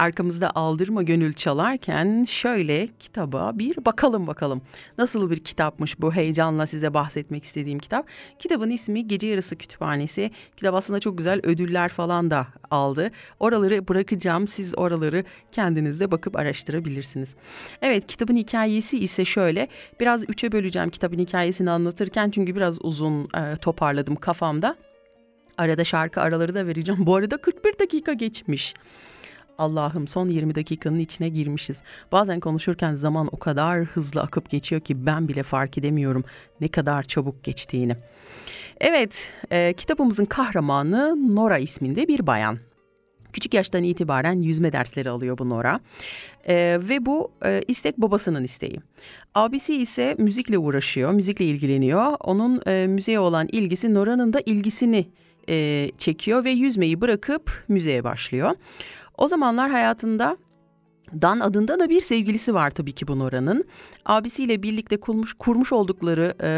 Arkamızda aldırma gönül çalarken şöyle kitaba bir bakalım bakalım. Nasıl bir kitapmış bu heyecanla size bahsetmek istediğim kitap. Kitabın ismi Gece Yarısı Kütüphanesi. Kitap aslında çok güzel ödüller falan da aldı. Oraları bırakacağım. Siz oraları kendiniz de bakıp araştırabilirsiniz. Evet kitabın hikayesi ise şöyle. Biraz üçe böleceğim kitabın hikayesini anlatırken çünkü biraz uzun e, toparladım kafamda. Arada şarkı araları da vereceğim. Bu arada 41 dakika geçmiş. Allah'ım son 20 dakikanın içine girmişiz. Bazen konuşurken zaman o kadar hızlı akıp geçiyor ki ben bile fark edemiyorum ne kadar çabuk geçtiğini. Evet, e, kitabımızın kahramanı Nora isminde bir bayan. Küçük yaştan itibaren yüzme dersleri alıyor bu Nora. E, ve bu e, istek babasının isteği. Abisi ise müzikle uğraşıyor, müzikle ilgileniyor. Onun e, müziğe olan ilgisi Nora'nın da ilgisini e, çekiyor ve yüzmeyi bırakıp müzeye başlıyor. O zamanlar hayatında Dan adında da bir sevgilisi var tabii ki bu Nora'nın. Abisiyle birlikte kurmuş, kurmuş oldukları e,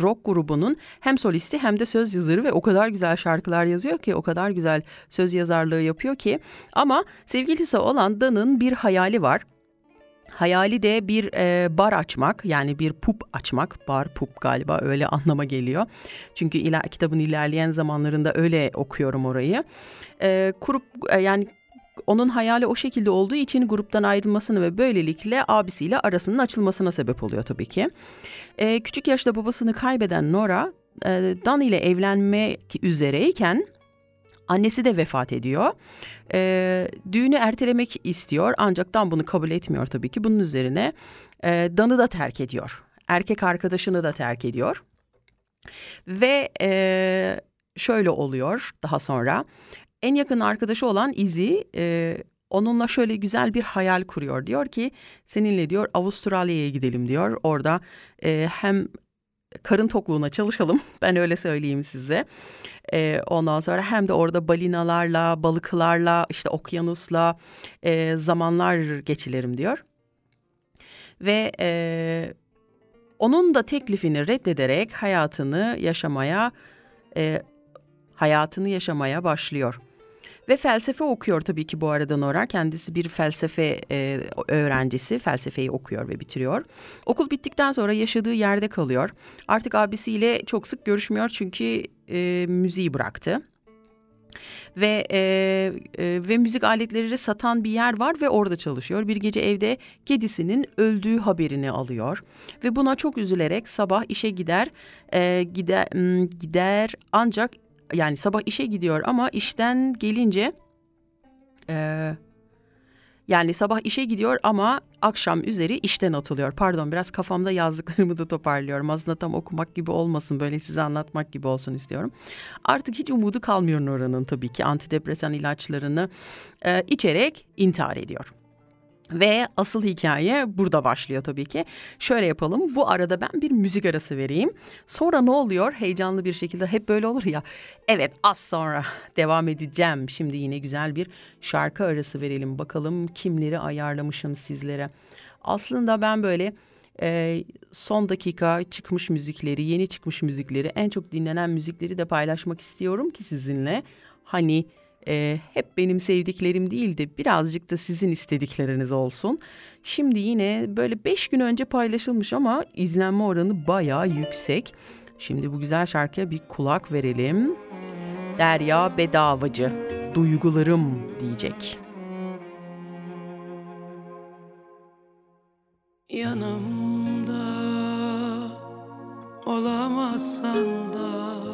rock grubunun hem solisti hem de söz yazarı ve o kadar güzel şarkılar yazıyor ki, o kadar güzel söz yazarlığı yapıyor ki. Ama sevgilisi olan Dan'ın bir hayali var. Hayali de bir e, bar açmak yani bir pub açmak. Bar pub galiba öyle anlama geliyor. Çünkü ila, kitabın ilerleyen zamanlarında öyle okuyorum orayı. E, kurup e, yani onun hayali o şekilde olduğu için gruptan ayrılmasını ve böylelikle abisiyle arasının açılmasına sebep oluyor tabii ki. E, küçük yaşta babasını kaybeden Nora e, Dan ile evlenmek üzereyken annesi de vefat ediyor. E, düğünü ertelemek istiyor ancak Dan bunu kabul etmiyor tabii ki. Bunun üzerine e, Dan'ı da terk ediyor. Erkek arkadaşını da terk ediyor. Ve e, şöyle oluyor daha sonra en yakın arkadaşı olan Izzy e, onunla şöyle güzel bir hayal kuruyor. Diyor ki seninle diyor Avustralya'ya gidelim diyor. Orada e, hem karın tokluğuna çalışalım <laughs> ben öyle söyleyeyim size. E, ondan sonra hem de orada balinalarla, balıklarla, işte okyanusla e, zamanlar geçilerim diyor. Ve e, onun da teklifini reddederek hayatını yaşamaya, e, hayatını yaşamaya başlıyor. Ve felsefe okuyor tabii ki bu arada Nora. Kendisi bir felsefe e, öğrencisi. Felsefeyi okuyor ve bitiriyor. Okul bittikten sonra yaşadığı yerde kalıyor. Artık abisiyle çok sık görüşmüyor çünkü e, müziği bıraktı. Ve e, e, ve müzik aletleri satan bir yer var ve orada çalışıyor. Bir gece evde kedisinin öldüğü haberini alıyor ve buna çok üzülerek sabah işe gider e, gider gider ancak yani sabah işe gidiyor ama işten gelince e, yani sabah işe gidiyor ama akşam üzeri işten atılıyor. Pardon biraz kafamda yazdıklarımı da toparlıyorum. Aslında tam okumak gibi olmasın böyle size anlatmak gibi olsun istiyorum. Artık hiç umudu kalmıyor Nora'nın tabii ki antidepresan ilaçlarını e, içerek intihar ediyor. Ve asıl hikaye burada başlıyor tabii ki. Şöyle yapalım. Bu arada ben bir müzik arası vereyim. Sonra ne oluyor? Heyecanlı bir şekilde hep böyle olur ya. Evet az sonra devam edeceğim. Şimdi yine güzel bir şarkı arası verelim. Bakalım kimleri ayarlamışım sizlere. Aslında ben böyle e, son dakika çıkmış müzikleri, yeni çıkmış müzikleri, en çok dinlenen müzikleri de paylaşmak istiyorum ki sizinle. Hani e, hep benim sevdiklerim değil de birazcık da sizin istedikleriniz olsun. Şimdi yine böyle beş gün önce paylaşılmış ama izlenme oranı bayağı yüksek. Şimdi bu güzel şarkıya bir kulak verelim. Derya Bedavacı, duygularım diyecek. Yanımda olamazsan da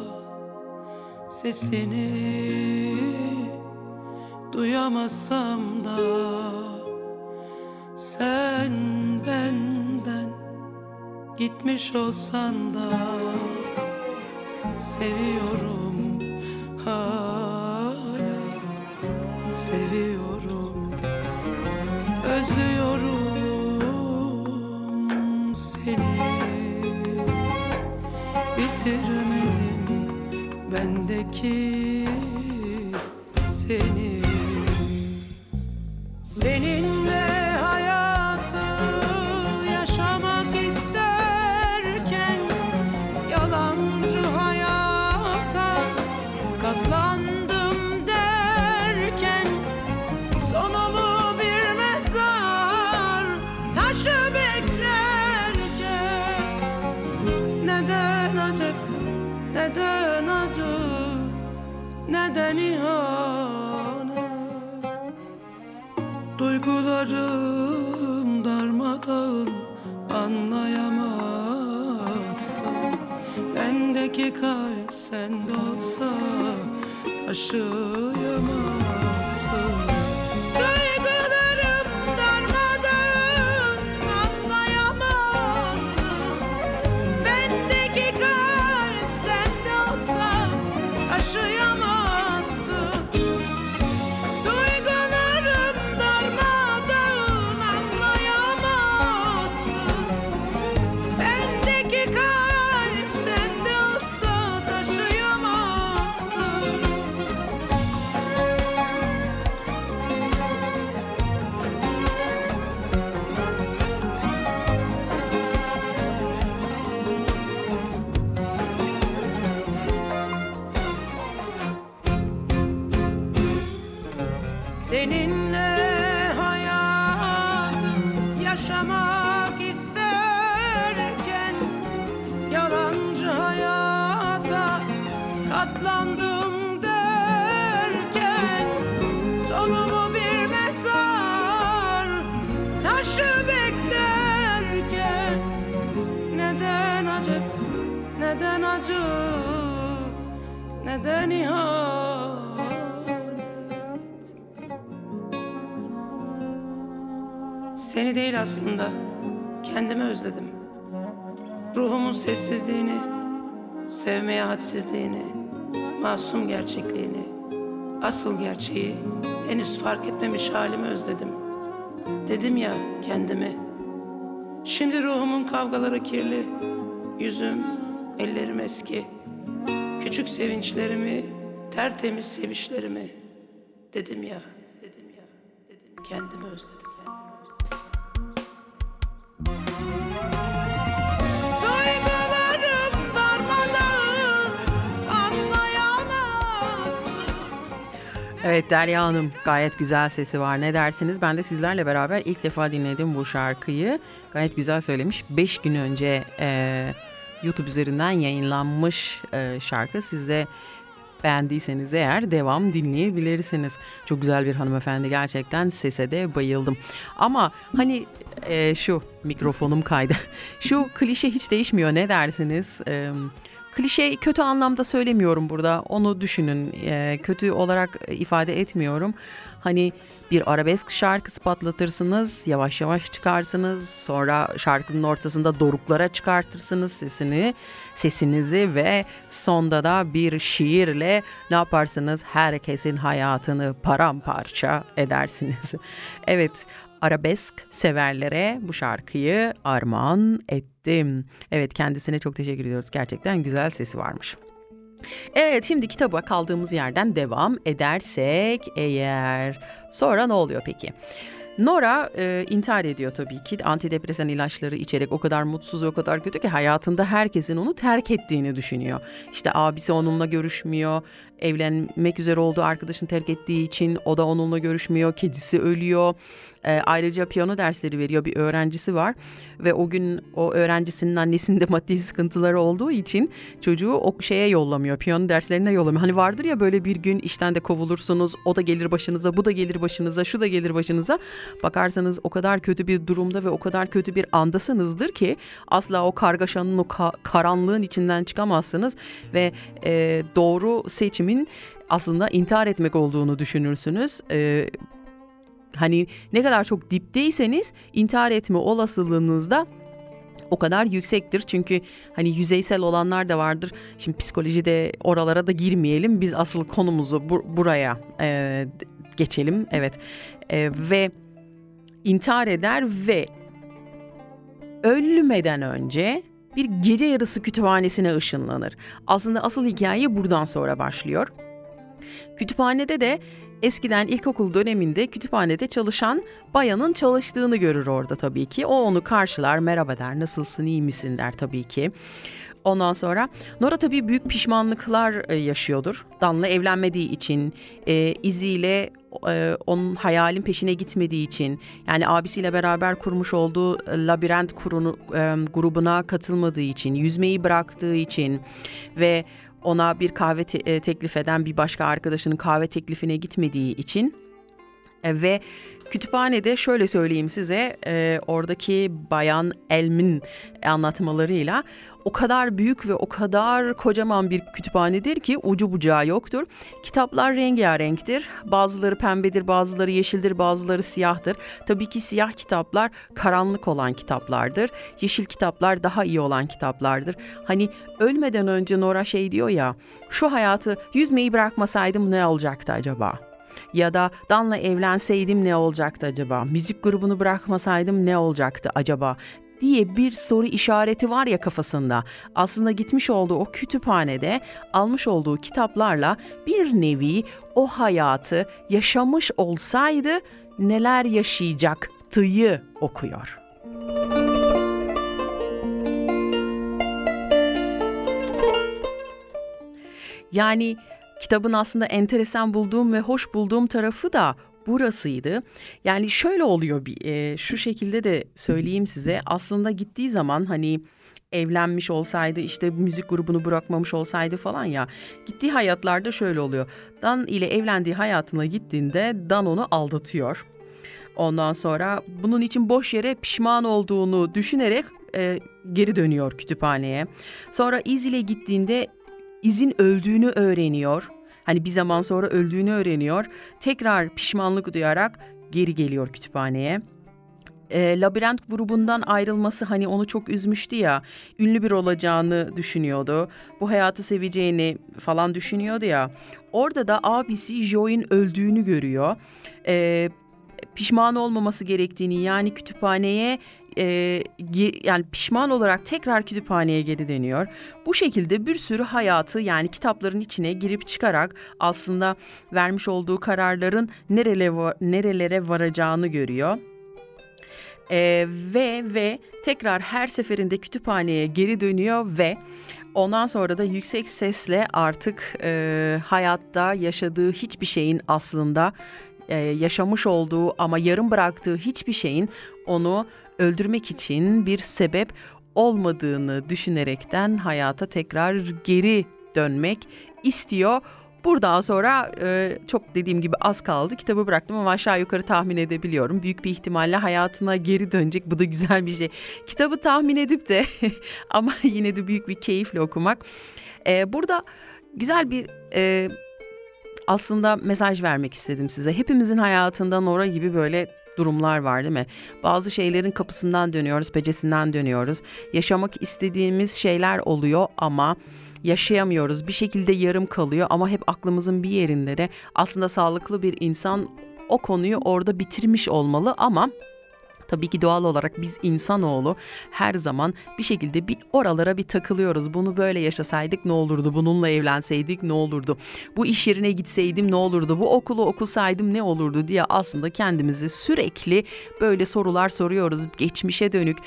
sesini duyamazsam da sen benden gitmiş olsan da seviyorum hala seviyorum özlüyorum seni. Bitiremedim bendeki seni. Seninle Seni değil aslında, kendimi özledim. Ruhumun sessizliğini, sevmeye hadsizliğini, masum gerçekliğini, asıl gerçeği henüz fark etmemiş halimi özledim. Dedim ya kendimi. Şimdi ruhumun kavgaları kirli, yüzüm, ellerim eski. Küçük sevinçlerimi, tertemiz sevişlerimi. Dedim ya, dedim ya, dedim kendimi özledim. Evet Derya Hanım gayet güzel sesi var. Ne dersiniz? Ben de sizlerle beraber ilk defa dinledim bu şarkıyı. Gayet güzel söylemiş. 5 gün önce e, YouTube üzerinden yayınlanmış e, şarkı. Siz de beğendiyseniz eğer devam dinleyebilirsiniz. Çok güzel bir hanımefendi gerçekten sese de bayıldım. Ama hani e, şu mikrofonum kaydı. <laughs> Şu klişe hiç değişmiyor ne dersiniz? E, klişe kötü anlamda söylemiyorum burada. Onu düşünün. E, kötü olarak ifade etmiyorum. Hani bir arabesk şarkısı patlatırsınız, yavaş yavaş çıkarsınız. Sonra şarkının ortasında doruklara çıkartırsınız sesini, sesinizi ve sonda da bir şiirle ne yaparsınız? Herkesin hayatını paramparça edersiniz. <laughs> Evet, arabesk severlere bu şarkıyı armağan ettim. Evet kendisine çok teşekkür ediyoruz. Gerçekten güzel sesi varmış. Evet şimdi kitaba kaldığımız yerden devam edersek eğer sonra ne oluyor peki? Nora e, intihar ediyor tabii ki. Antidepresan ilaçları içerek o kadar mutsuz o kadar kötü ki hayatında herkesin onu terk ettiğini düşünüyor. İşte abisi onunla görüşmüyor. Evlenmek üzere olduğu arkadaşını terk ettiği için o da onunla görüşmüyor. Kedisi ölüyor. E, ayrıca piyano dersleri veriyor bir öğrencisi var ve o gün o öğrencisinin annesinde <laughs> maddi sıkıntıları olduğu için çocuğu o şeye yollamıyor. Piyano derslerine yollamıyor. Hani vardır ya böyle bir gün işten de kovulursunuz. O da gelir başınıza, bu da gelir başınıza, şu da gelir başınıza. Bakarsanız o kadar kötü bir durumda ve o kadar kötü bir andasınızdır ki asla o kargaşanın o ka- karanlığın içinden çıkamazsınız ve e, doğru seçimin aslında intihar etmek olduğunu düşünürsünüz. E, hani ne kadar çok dipteyseniz intihar etme olasılığınız da o kadar yüksektir. Çünkü hani yüzeysel olanlar da vardır. Şimdi psikolojide oralara da girmeyelim. Biz asıl konumuzu bu- buraya e, geçelim. Evet. E, ve intihar eder ve ölmeden önce bir gece yarısı kütüphanesine ışınlanır. Aslında asıl hikaye buradan sonra başlıyor. Kütüphanede de eskiden ilkokul döneminde kütüphanede çalışan bayanın çalıştığını görür orada tabii ki. O onu karşılar, merhaba der, nasılsın, iyi misin der tabii ki. Ondan sonra Nora tabii büyük pişmanlıklar e, yaşıyordur. Dan'la evlenmediği için, e, iziyle e, onun hayalin peşine gitmediği için, yani abisiyle beraber kurmuş olduğu e, labirent kurunu, e, grubuna katılmadığı için, yüzmeyi bıraktığı için ve ona bir kahve te- e, teklif eden bir başka arkadaşının kahve teklifine gitmediği için e, ve kütüphanede şöyle söyleyeyim size e, oradaki bayan Elmin anlatmalarıyla o kadar büyük ve o kadar kocaman bir kütüphanedir ki ucu bucağı yoktur. Kitaplar rengarenktir. Bazıları pembedir, bazıları yeşildir, bazıları siyahtır. Tabii ki siyah kitaplar karanlık olan kitaplardır. Yeşil kitaplar daha iyi olan kitaplardır. Hani ölmeden önce Nora şey diyor ya, şu hayatı yüzmeyi bırakmasaydım ne olacaktı acaba? Ya da Dan'la evlenseydim ne olacaktı acaba? Müzik grubunu bırakmasaydım ne olacaktı acaba? Diye bir soru işareti var ya kafasında. Aslında gitmiş olduğu o kütüphanede almış olduğu kitaplarla bir nevi o hayatı yaşamış olsaydı neler yaşayacaktığı okuyor. Yani kitabın aslında enteresan bulduğum ve hoş bulduğum tarafı da burasıydı. Yani şöyle oluyor bir e, şu şekilde de söyleyeyim size. Aslında gittiği zaman hani evlenmiş olsaydı işte müzik grubunu bırakmamış olsaydı falan ya gittiği hayatlarda şöyle oluyor. Dan ile evlendiği hayatına gittiğinde Dan onu aldatıyor. Ondan sonra bunun için boş yere pişman olduğunu düşünerek e, geri dönüyor kütüphaneye. Sonra İz ile gittiğinde İz'in öldüğünü öğreniyor. Hani bir zaman sonra öldüğünü öğreniyor. Tekrar pişmanlık duyarak geri geliyor kütüphaneye. E, labirent grubundan ayrılması hani onu çok üzmüştü ya. Ünlü bir olacağını düşünüyordu. Bu hayatı seveceğini falan düşünüyordu ya. Orada da abisi Joy'un öldüğünü görüyor. E, pişman olmaması gerektiğini yani kütüphaneye e, yani pişman olarak tekrar kütüphaneye geri dönüyor. Bu şekilde bir sürü hayatı yani kitapların içine girip çıkarak aslında vermiş olduğu kararların nerelere, nerelere varacağını görüyor. E, ve ve tekrar her seferinde kütüphaneye geri dönüyor ve ondan sonra da yüksek sesle artık e, hayatta yaşadığı hiçbir şeyin aslında e, yaşamış olduğu ama yarım bıraktığı hiçbir şeyin onu öldürmek için bir sebep olmadığını düşünerekten hayata tekrar geri dönmek istiyor. Buradan sonra e, çok dediğim gibi az kaldı. Kitabı bıraktım ama aşağı yukarı tahmin edebiliyorum. Büyük bir ihtimalle hayatına geri dönecek. Bu da güzel bir şey. Kitabı tahmin edip de <laughs> ama yine de büyük bir keyifle okumak. E, burada güzel bir e, aslında mesaj vermek istedim size. Hepimizin hayatında Nora gibi böyle durumlar var değil mi? Bazı şeylerin kapısından dönüyoruz, pecesinden dönüyoruz. Yaşamak istediğimiz şeyler oluyor ama yaşayamıyoruz. Bir şekilde yarım kalıyor ama hep aklımızın bir yerinde de aslında sağlıklı bir insan o konuyu orada bitirmiş olmalı ama Tabii ki doğal olarak biz insanoğlu her zaman bir şekilde bir oralara bir takılıyoruz. Bunu böyle yaşasaydık ne olurdu? Bununla evlenseydik ne olurdu? Bu iş yerine gitseydim ne olurdu? Bu okulu okusaydım ne olurdu diye aslında kendimizi sürekli böyle sorular soruyoruz. Geçmişe dönük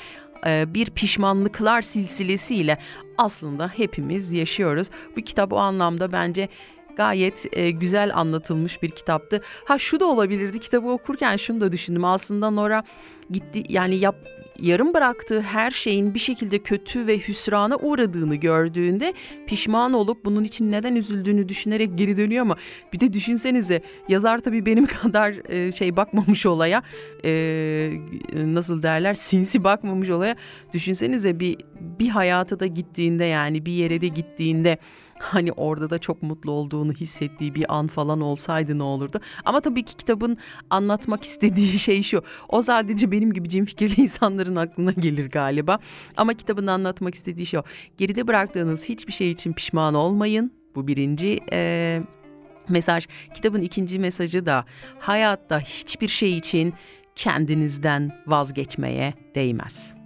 bir pişmanlıklar silsilesiyle aslında hepimiz yaşıyoruz. Bu kitap o anlamda bence gayet e, güzel anlatılmış bir kitaptı. Ha şu da olabilirdi kitabı okurken şunu da düşündüm. Aslında Nora gitti yani yap yarım bıraktığı her şeyin bir şekilde kötü ve hüsrana uğradığını gördüğünde pişman olup bunun için neden üzüldüğünü düşünerek geri dönüyor ama bir de düşünsenize yazar tabii benim <laughs> kadar e, şey bakmamış olaya e, nasıl derler sinsi bakmamış olaya. Düşünsenize bir bir hayata da gittiğinde yani bir yere de gittiğinde hani orada da çok mutlu olduğunu hissettiği bir an falan olsaydı ne olurdu? Ama tabii ki kitabın anlatmak istediği <laughs> şey şu. O sadece benim gibi cin fikirli insanların aklına gelir galiba. Ama kitabın anlatmak istediği şey o. Geride bıraktığınız hiçbir şey için pişman olmayın. Bu birinci e, mesaj. Kitabın ikinci mesajı da hayatta hiçbir şey için kendinizden vazgeçmeye değmez.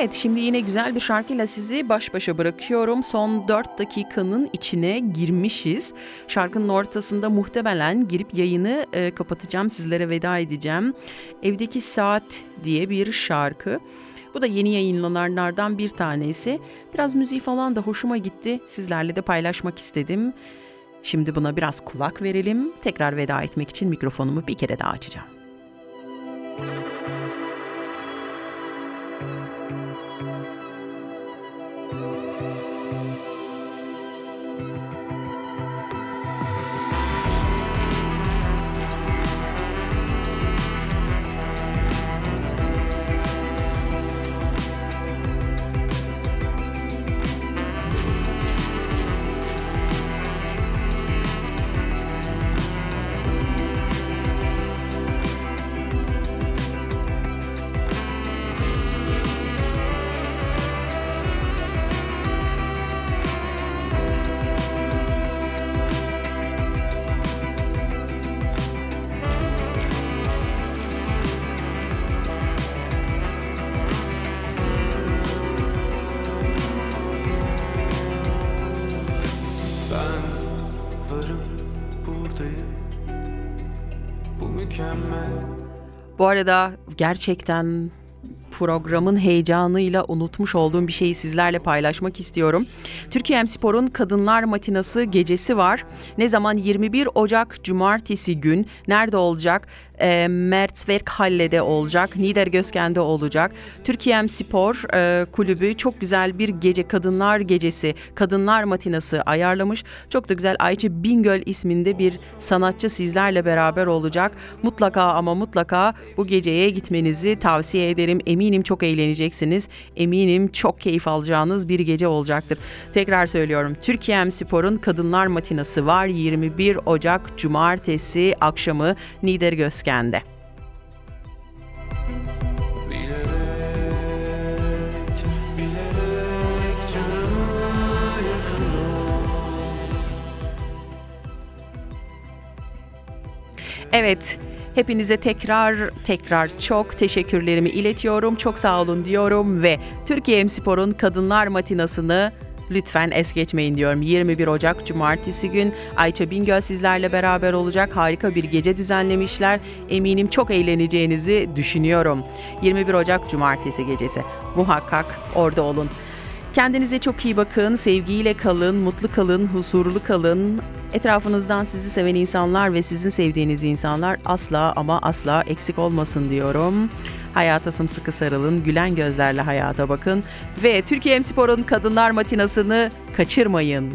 Evet şimdi yine güzel bir şarkıyla sizi baş başa bırakıyorum. Son 4 dakikanın içine girmişiz. Şarkının ortasında muhtemelen girip yayını e, kapatacağım. Sizlere veda edeceğim. Evdeki Saat diye bir şarkı. Bu da yeni yayınlananlardan bir tanesi. Biraz müziği falan da hoşuma gitti. Sizlerle de paylaşmak istedim. Şimdi buna biraz kulak verelim. Tekrar veda etmek için mikrofonumu bir kere daha açacağım. Bu arada gerçekten programın heyecanıyla unutmuş olduğum bir şeyi sizlerle paylaşmak istiyorum. Türkiye Spor'un Kadınlar Matinası gecesi var. Ne zaman 21 Ocak Cumartesi gün nerede olacak? E, Mertzwerk Halle'de olacak. Niedergösken'de olacak. Türkiye Spor e, kulübü çok güzel bir gece Kadınlar Gecesi, Kadınlar Matinası ayarlamış. Çok da güzel Ayça Bingöl isminde bir sanatçı sizlerle beraber olacak. Mutlaka ama mutlaka bu geceye gitmenizi tavsiye ederim. Eminim çok eğleneceksiniz. Eminim çok keyif alacağınız bir gece olacaktır. Tekrar söylüyorum. Türkiye Spor'un Kadınlar Matinası var 21 Ocak Cumartesi akşamı Niedergösken'de. Bilerek, yakıyor Evet, hepinize tekrar tekrar çok teşekkürlerimi iletiyorum. Çok sağ olun diyorum ve Türkiye Spor'un Kadınlar Matinası'nı lütfen es geçmeyin diyorum. 21 Ocak Cumartesi gün Ayça Bingöl sizlerle beraber olacak. Harika bir gece düzenlemişler. Eminim çok eğleneceğinizi düşünüyorum. 21 Ocak Cumartesi gecesi. Muhakkak orada olun. Kendinize çok iyi bakın, sevgiyle kalın, mutlu kalın, huzurlu kalın. Etrafınızdan sizi seven insanlar ve sizin sevdiğiniz insanlar asla ama asla eksik olmasın diyorum. Hayata sımsıkı sarılın, gülen gözlerle hayata bakın ve Türkiye M Spor'un Kadınlar Matinası'nı kaçırmayın.